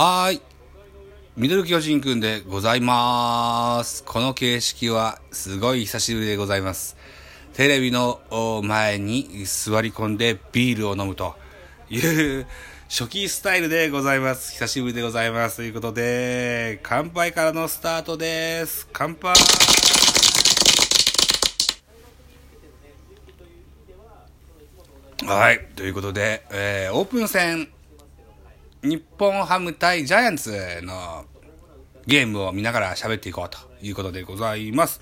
はーい。ミドル巨人くんでございまーす。この形式はすごい久しぶりでございます。テレビの前に座り込んでビールを飲むという初期スタイルでございます。久しぶりでございます。ということで、乾杯からのスタートです。乾杯はい。ということで、えーオープン戦、日本ハム対ジャイアンツのゲームを見ながら喋っていこうということでございます。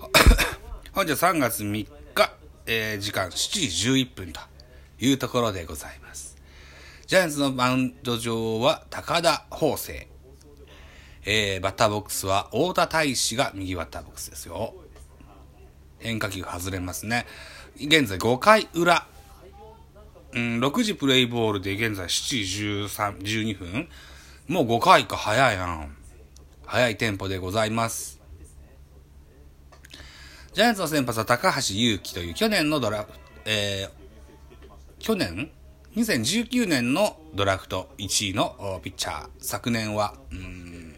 本日は3月3日、えー時間7時11分というところでございます。ジャイアンツのマウンド上は高田法生。えーバッターボックスは太田大志が右バッターボックスですよ。変化球外れますね。現在5回裏。うん、6時プレイボールで現在7時13、12分もう5回か早いな。早いテンポでございます。ジャイアンツの先発は高橋祐希という去年のドラフト、えー、去年 ?2019 年のドラフト1位のピッチャー。昨年は、うん、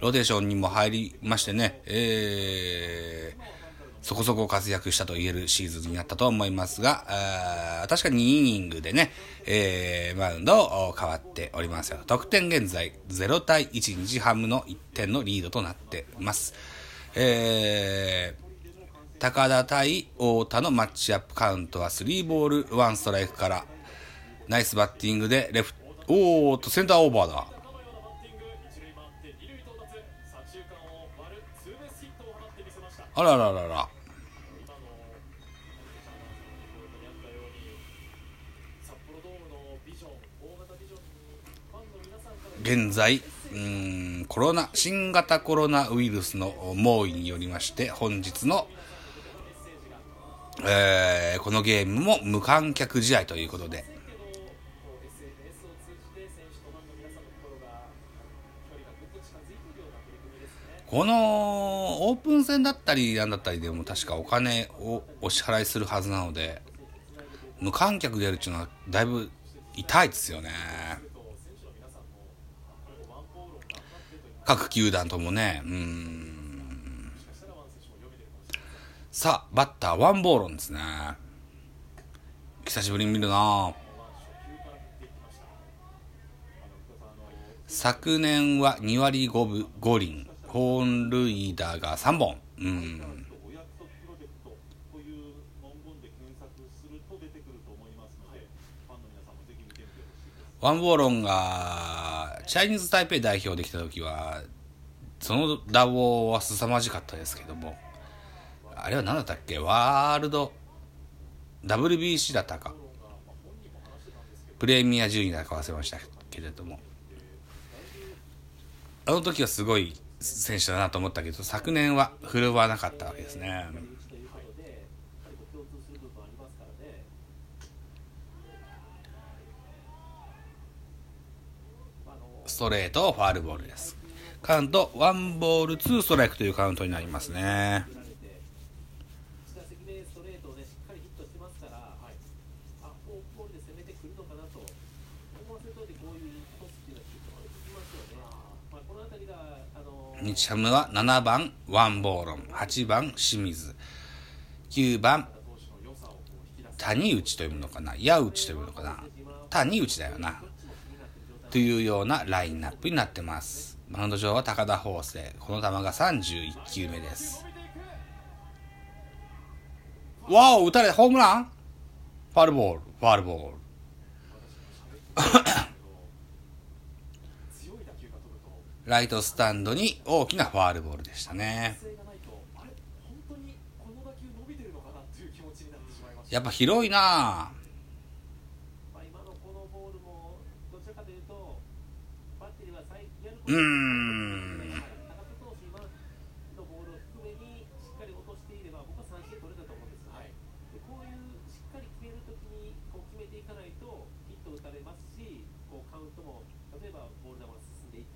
ローテーションにも入りましてね、えー、そこそこ活躍したと言えるシーズンになったと思いますが、あ確かに2イニングでね、えー、マウンドを変わっておりますよ。得点現在0対1、日ハムの1点のリードとなっています。えー、高田対太田のマッチアップカウントは3ボール1ストライクから、ナイスバッティングでレフト、おーっとセンターオーバーだ。あらららら。現在、うん、コロナ、新型コロナウイルスの猛威によりまして、本日の、えーこのゲームも無観客試合ということで、このオープン戦だったりなんだったりでも確かお金をお支払いするはずなので無観客でやるっていうのはだいぶ痛いですよね。各球団ともね。うん。さあバッターワンボーロンですね。久しぶりに見るな。昨年は2割5分5厘。本塁打が3本。うん。ワンボーロンがチャイニーズ台北代表できた時はその打棒は凄まじかったですけども。あれは何だったっけ？ワールド WBC だったか。プレミア12だか忘れましたけれども。あの時はすごい選手だなと思ったけど昨年は振るわなかったわけですね。ストレートファールボールです。カウントワンボールツーストライクというカウントになりますね1打席目ストレートをねしっかりヒットしてますから、はい、あフォークボールで攻めてくるのかなと思わせといてこういうトスっていうのは結構いきますよね。まあこの辺りがあの日ハムは7番ワンボーロン8番清水9番谷内というのかな矢内というのかな谷内だよなというようなラインナップになってます。マウンド上は高田法生この球が31球目です。わお打たれた。ホームラン？ファールボールファールボール。ライトスタンドに大きなファールボールでしたね。やっぱ広いなうん高津投手今のボールを低めにしっかり落としていれば僕は三振取れたと思うんです。はい。でこういうしっかり決めるときにこう決めていかないとヒット打たれますし、こうカウントも例えば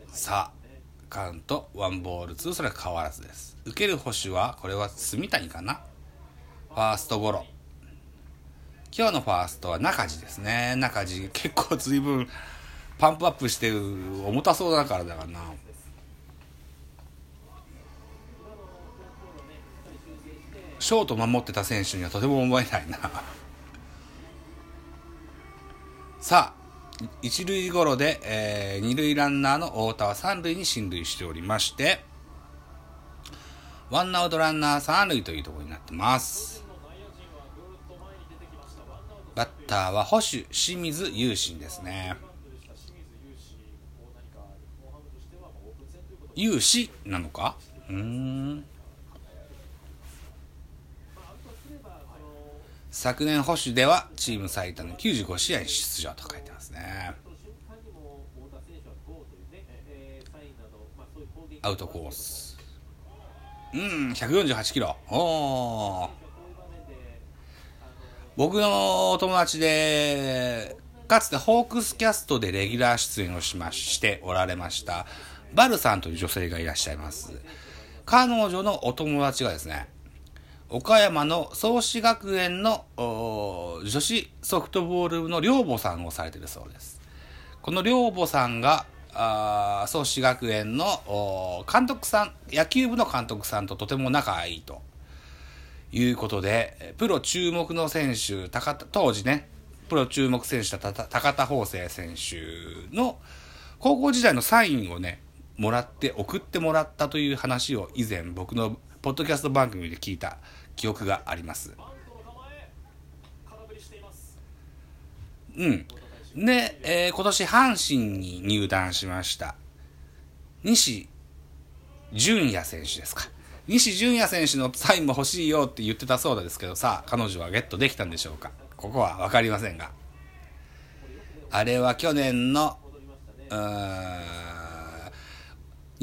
さあカウントワンボールツーそれは変わらずです。受ける捕手はこれは住谷かな？ファーストゴロ。今日のファーストは中地ですね。中地結構随分パンプアップしてる重たそうだからだからな。ショート守ってた選手にはとても思えないな。さあ一塁ゴロで、えー、二塁ランナーの太田は三塁に進塁しておりましてワンアウトランナー三塁というところになってます。バッターは保守清水雄心ですね。勇士なのか？うん。昨年保守ではチーム最多の95試合に出場と書いてますね。アウトコース。うん148キロ。お僕のお友達でかつてホークスキャストでレギュラー出演をしましておられましたバルさんという女性がいらっしゃいます。彼女のお友達がですね岡山の創志学園の女子ソフトボール部の寮母さんをされてるそうです。この寮母さんが創志学園の監督さん、野球部の監督さんととても仲いいということで、プロ注目の選手、高田当時ね、プロ注目選手だった高田法生選手の高校時代のサインをね、もらって送ってもらったという話を以前僕のポッドキャスト番組で聞いた記憶があります。うん。で、えー、今年阪神に入団しました。西純也選手ですか。西純也選手のサインも欲しいよって言ってたそうですけどさ、彼女はゲットできたんでしょうか。ここは分かりませんが。あれは去年の、うーん、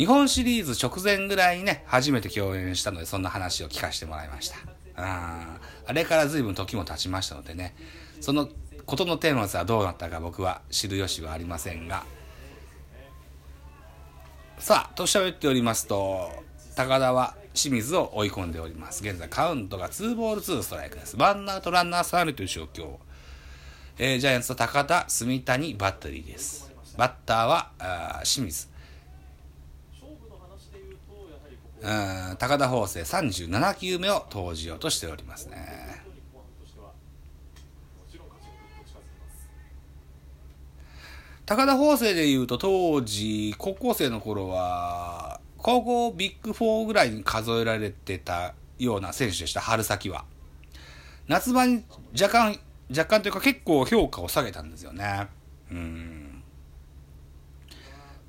日本シリーズ直前ぐらいにね、初めて共演したので、そんな話を聞かせてもらいました。ああれから随分時も経ちましたのでね、そのことのテーマはどうなったか僕は知る由はありませんが、さあ、と喋っておりますと、高田は清水を追い込んでおります。現在カウントが2ボール2ストライクです。ワンアウトランナー3塁という状況。えー、ジャイアンツと高田、住谷、バッテリーです。バッターはあ清水。うん高田法政37球目を投じようとしておりますね。高田法政でいうと当時高校生の頃は高校ビッグ4ぐらいに数えられてたような選手でした春先は。夏場に若干若干というか結構評価を下げたんですよね。うん。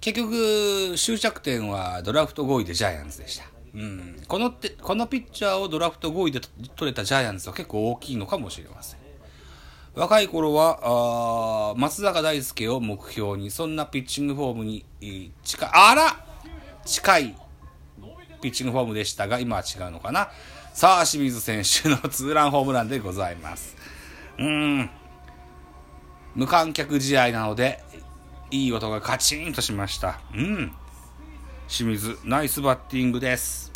結局、終着点はドラフト5位でジャイアンツでした。うん、このってこのピッチャーをドラフト5位で取れたジャイアンツは結構大きいのかもしれません。若い頃は、あ松坂大輔を目標に、そんなピッチングフォームに近い、あら近いピッチングフォームでしたが、今は違うのかな。さあ、清水選手のツーランホームランでございます。うん。無観客試合なので、いい音がカチンとしました。うん。清水、ナイスバッティングです。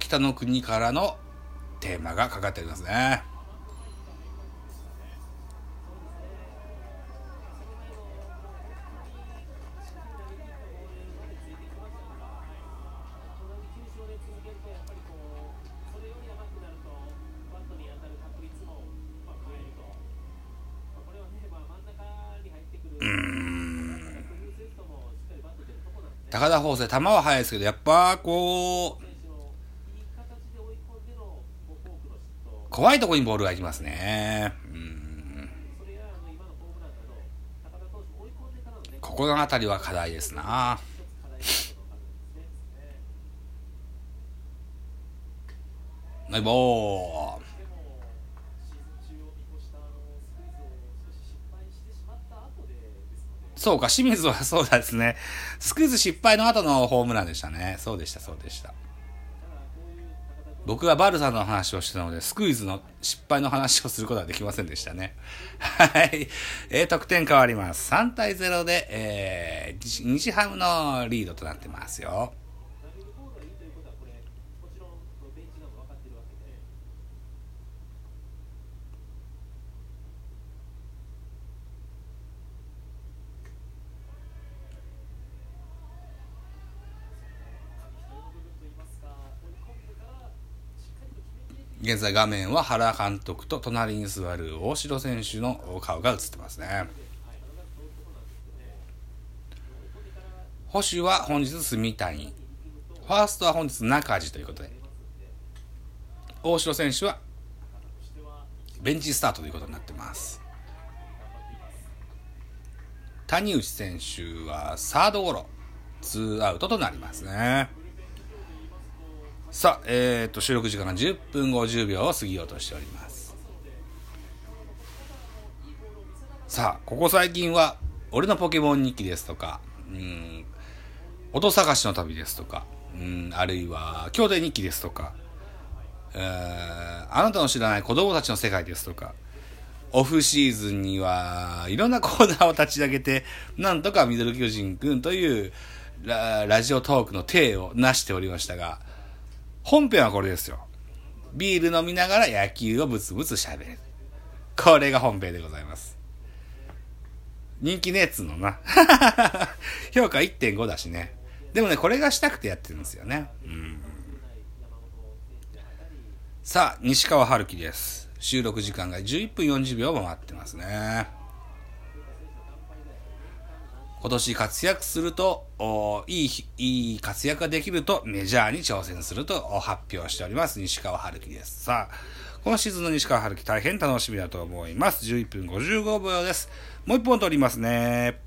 北の国からのテーマがかかっておりますね。高田法政、球は速いですけど、やっぱこう、怖いところにボールがいきますね。うん。ここの辺りは課題ですな。ナイボー。そうか、清水はそうですね。スクイズ失敗の後のホームランでしたね。そうでした、そうでした。僕がバルさんの話をしてたので、スクイズの失敗の話をすることはできませんでしたね。はい。えー、得点変わります。3対0で、えー、日ハムのリードとなってますよ。現在画面は原監督と隣に座る大城選手の顔が映ってますね。保守は本日住谷。ファーストは本日中地ということで。大城選手はベンチスタートということになってます。谷内選手はサードゴロ、ツーアウトとなりますね。さあ、えっ、と、収録時間が10分50秒を過ぎようとしております。さあ、ここ最近は、俺のポケモン日記ですとか、うん、音探しの旅ですとか、うん、あるいは、兄弟日記ですとか、あなたの知らない子供たちの世界ですとか、オフシーズンには、いろんなコーナーを立ち上げて、なんとかミドル巨人くんというララジオトークの体を成しておりましたが、本編はこれですよ。ビール飲みながら野球をブツブツ喋る。これが本編でございます。人気ねえっつうのな。評価1.5だしね。でもね、これがしたくてやってるんですよね。さあ、西川春樹です。収録時間が11分40秒も回ってますね。今年活躍すると、おいい、いい活躍ができるとメジャーに挑戦すると発表しております。西川春樹です。さあ、今シーズンの西川春樹大変楽しみだと思います。11分55秒です。もう一本取りますね。